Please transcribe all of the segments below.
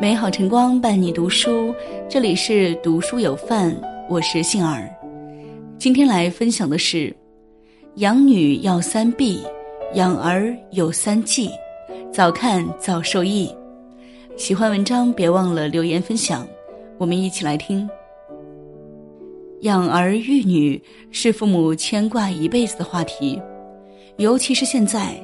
美好晨光伴你读书，这里是读书有范，我是杏儿。今天来分享的是：养女要三必，养儿有三忌，早看早受益。喜欢文章别忘了留言分享，我们一起来听。养儿育女是父母牵挂一辈子的话题，尤其是现在，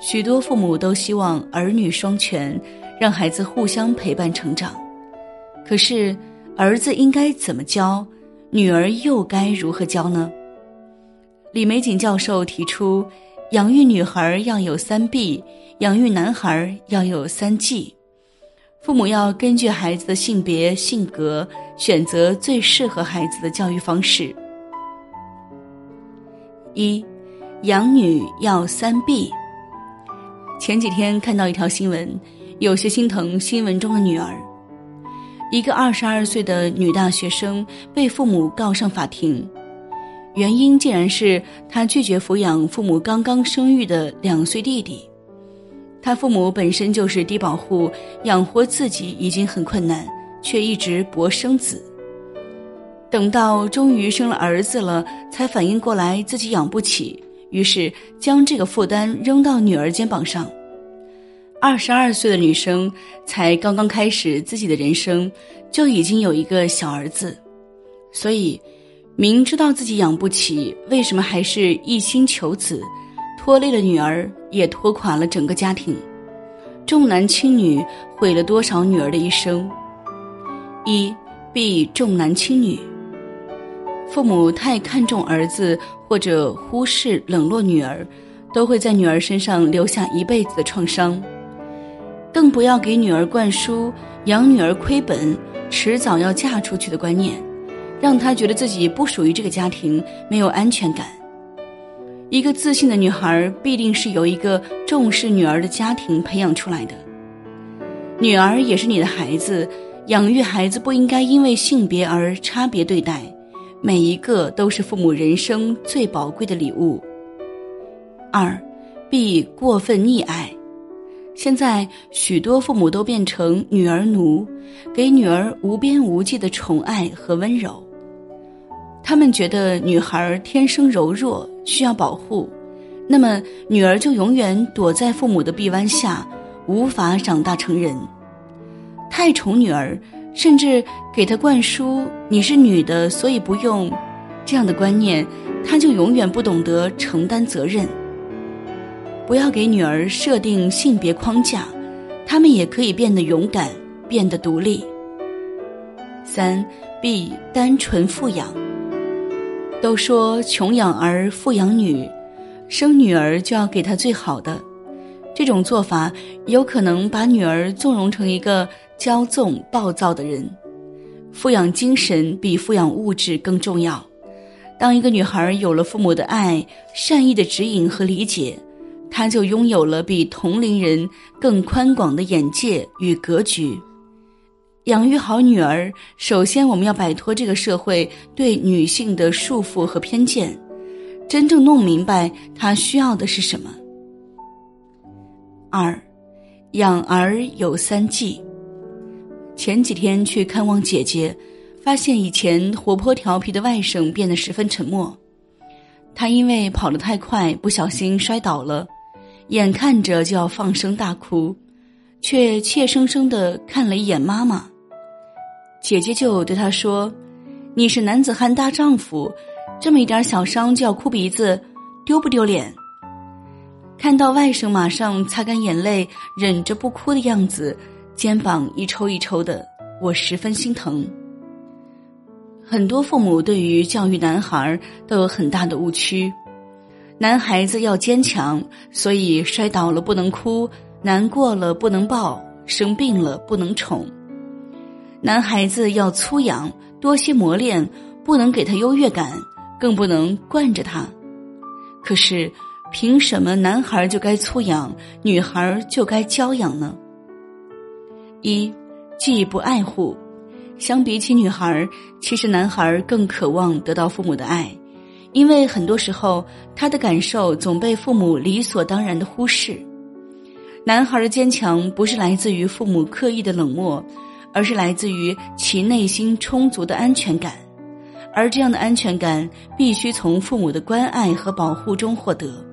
许多父母都希望儿女双全，让孩子互相陪伴成长。可是，儿子应该怎么教？女儿又该如何教呢？李玫瑾教授提出，养育女孩要有三避，养育男孩要有三忌。父母要根据孩子的性别、性格，选择最适合孩子的教育方式。一，养女要三避。前几天看到一条新闻，有些心疼新闻中的女儿。一个二十二岁的女大学生被父母告上法庭，原因竟然是她拒绝抚养父母刚刚生育的两岁弟弟。她父母本身就是低保户，养活自己已经很困难，却一直搏生子。等到终于生了儿子了，才反应过来自己养不起，于是将这个负担扔到女儿肩膀上。二十二岁的女生才刚刚开始自己的人生，就已经有一个小儿子，所以明知道自己养不起，为什么还是一心求子，拖累了女儿，也拖垮了整个家庭，重男轻女毁了多少女儿的一生？一必重男轻女，父母太看重儿子或者忽视冷落女儿，都会在女儿身上留下一辈子的创伤。更不要给女儿灌输养女儿亏本、迟早要嫁出去的观念，让她觉得自己不属于这个家庭，没有安全感。一个自信的女孩必定是由一个重视女儿的家庭培养出来的。女儿也是你的孩子，养育孩子不应该因为性别而差别对待，每一个都是父母人生最宝贵的礼物。二，必过分溺爱。现在许多父母都变成女儿奴，给女儿无边无际的宠爱和温柔。他们觉得女孩天生柔弱，需要保护，那么女儿就永远躲在父母的臂弯下，无法长大成人。太宠女儿，甚至给她灌输“你是女的，所以不用”这样的观念，她就永远不懂得承担责任。不要给女儿设定性别框架，她们也可以变得勇敢，变得独立。三，B 单纯富养。都说穷养儿，富养女，生女儿就要给她最好的，这种做法有可能把女儿纵容成一个骄纵暴躁的人。富养精神比富养物质更重要。当一个女孩有了父母的爱、善意的指引和理解。她就拥有了比同龄人更宽广的眼界与格局。养育好女儿，首先我们要摆脱这个社会对女性的束缚和偏见，真正弄明白她需要的是什么。二，养儿有三忌。前几天去看望姐姐，发现以前活泼调皮的外甥变得十分沉默。他因为跑得太快，不小心摔倒了。眼看着就要放声大哭，却怯生生的看了一眼妈妈。姐姐就对他说：“你是男子汉大丈夫，这么一点小伤就要哭鼻子，丢不丢脸？”看到外甥马上擦干眼泪，忍着不哭的样子，肩膀一抽一抽的，我十分心疼。很多父母对于教育男孩都有很大的误区。男孩子要坚强，所以摔倒了不能哭，难过了不能抱，生病了不能宠。男孩子要粗养，多些磨练，不能给他优越感，更不能惯着他。可是，凭什么男孩就该粗养，女孩就该娇养呢？一，既不爱护，相比起女孩，其实男孩更渴望得到父母的爱。因为很多时候他的感受总被父母理所当然的忽视。男孩的坚强不是来自于父母刻意的冷漠，而是来自于其内心充足的安全感，而这样的安全感必须从父母的关爱和保护中获得。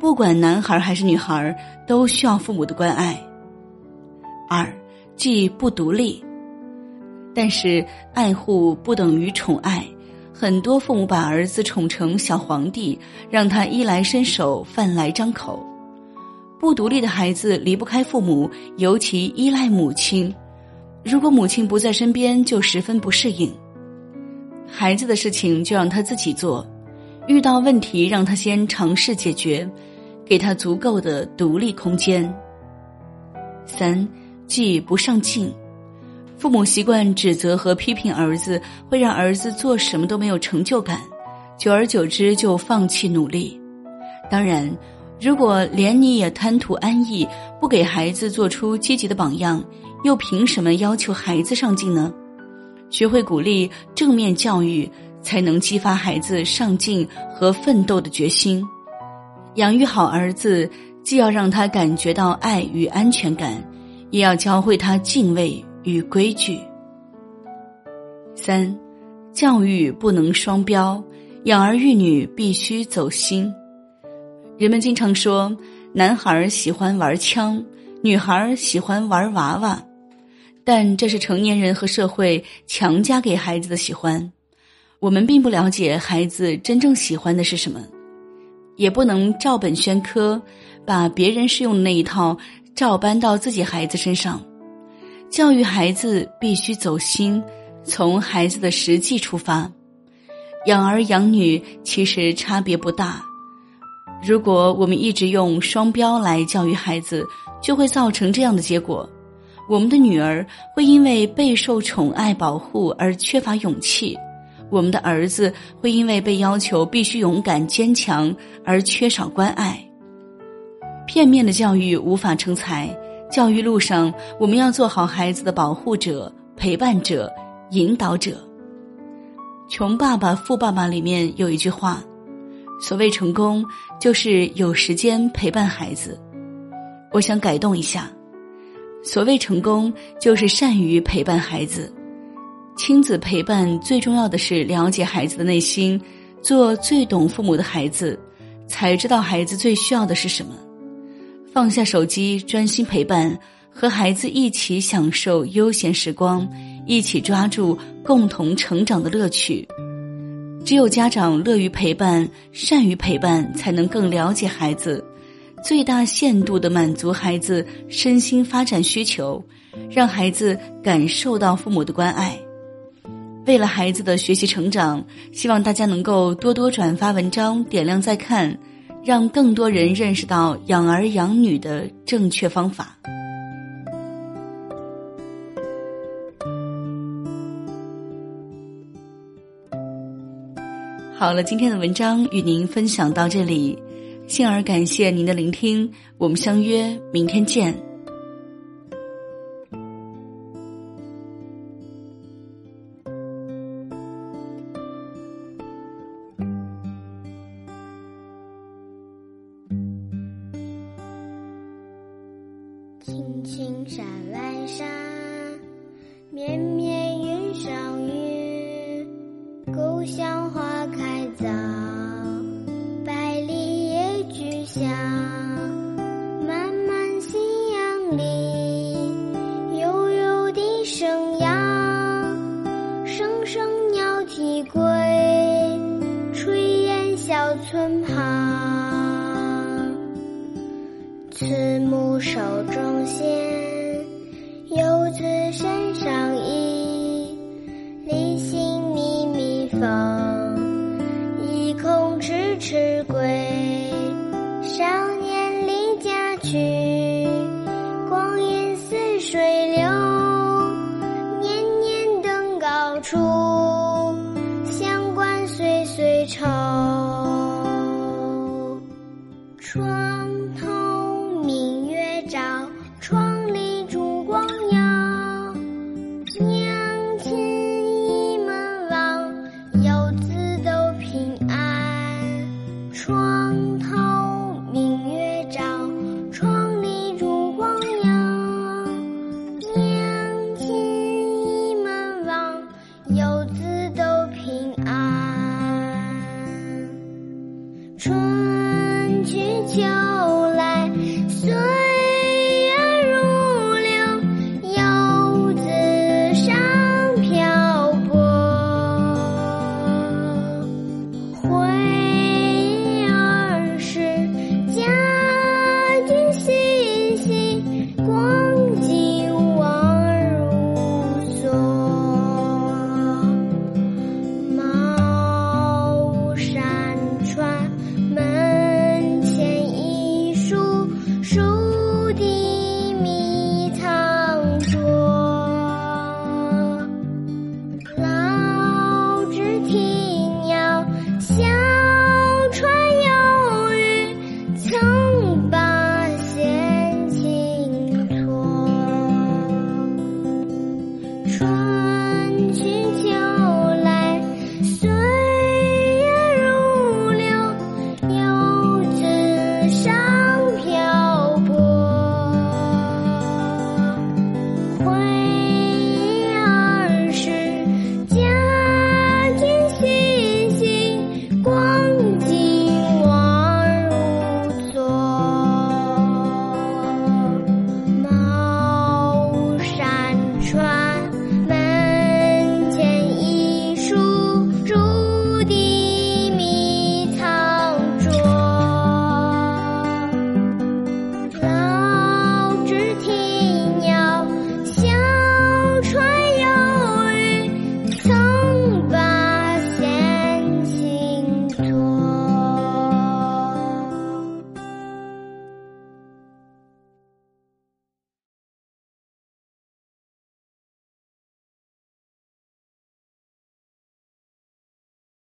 不管男孩还是女孩，都需要父母的关爱。二，既不独立，但是爱护不等于宠爱。很多父母把儿子宠成小皇帝，让他衣来伸手，饭来张口。不独立的孩子离不开父母，尤其依赖母亲。如果母亲不在身边，就十分不适应。孩子的事情就让他自己做，遇到问题让他先尝试解决，给他足够的独立空间。三，既不上进，父母习惯指责和批评儿子，会让儿子做什么都没有成就感，久而久之就放弃努力。当然。如果连你也贪图安逸，不给孩子做出积极的榜样，又凭什么要求孩子上进呢？学会鼓励正面教育，才能激发孩子上进和奋斗的决心。养育好儿子，既要让他感觉到爱与安全感，也要教会他敬畏与规矩。三，教育不能双标，养儿育女必须走心。人们经常说，男孩喜欢玩枪，女孩喜欢玩娃娃，但这是成年人和社会强加给孩子的喜欢。我们并不了解孩子真正喜欢的是什么，也不能照本宣科，把别人适用的那一套照搬到自己孩子身上。教育孩子必须走心，从孩子的实际出发。养儿养女其实差别不大。如果我们一直用双标来教育孩子，就会造成这样的结果：我们的女儿会因为备受宠爱保护而缺乏勇气；我们的儿子会因为被要求必须勇敢坚强而缺少关爱。片面的教育无法成才，教育路上我们要做好孩子的保护者、陪伴者、引导者。《穷爸爸富爸爸》里面有一句话。所谓成功，就是有时间陪伴孩子。我想改动一下，所谓成功，就是善于陪伴孩子。亲子陪伴最重要的是了解孩子的内心，做最懂父母的孩子，才知道孩子最需要的是什么。放下手机，专心陪伴，和孩子一起享受悠闲时光，一起抓住共同成长的乐趣。只有家长乐于陪伴、善于陪伴，才能更了解孩子，最大限度的满足孩子身心发展需求，让孩子感受到父母的关爱。为了孩子的学习成长，希望大家能够多多转发文章、点亮再看，让更多人认识到养儿养女的正确方法。好了，今天的文章与您分享到这里，幸儿感谢您的聆听，我们相约明天见。青青山外山，绵绵云上云。故乡花开早，百里野菊香。漫漫夕阳里，悠悠的声扬。声声鸟啼归，炊烟小村旁。慈母手中线，游子身